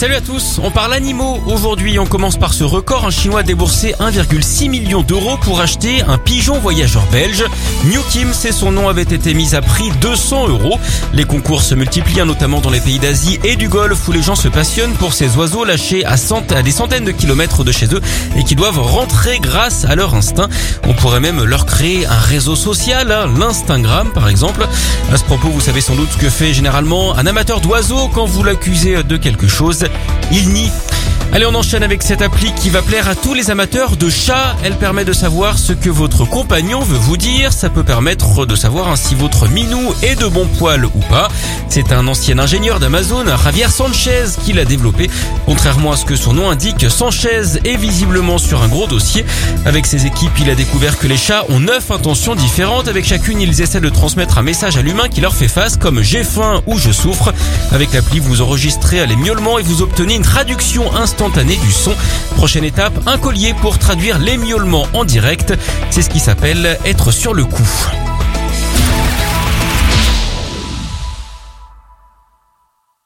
Salut à tous, on parle animaux. Aujourd'hui, on commence par ce record. Un Chinois a déboursé 1,6 million d'euros pour acheter un pigeon voyageur belge. New Kim, c'est son nom, avait été mis à prix 200 euros. Les concours se multiplient, hein, notamment dans les pays d'Asie et du Golfe, où les gens se passionnent pour ces oiseaux lâchés à, des centaines de kilomètres de chez eux et qui doivent rentrer grâce à leur instinct. On pourrait même leur créer un réseau social, hein, l'Instagram par exemple. À ce propos, vous savez sans doute ce que fait généralement un amateur d'oiseaux quand vous l'accusez de quelque chose. Il nie Allez, on enchaîne avec cette appli qui va plaire à tous les amateurs de chats. Elle permet de savoir ce que votre compagnon veut vous dire. Ça peut permettre de savoir si votre minou est de bon poil ou pas. C'est un ancien ingénieur d'Amazon, Javier Sanchez, qui l'a développé. Contrairement à ce que son nom indique, Sanchez est visiblement sur un gros dossier. Avec ses équipes, il a découvert que les chats ont neuf intentions différentes. Avec chacune, ils essaient de transmettre un message à l'humain qui leur fait face, comme j'ai faim ou je souffre. Avec l'appli, vous enregistrez les miaulements et vous obtenez une traduction instantanée du son. Prochaine étape, un collier pour traduire les miaulements en direct. C'est ce qui s'appelle être sur le coup.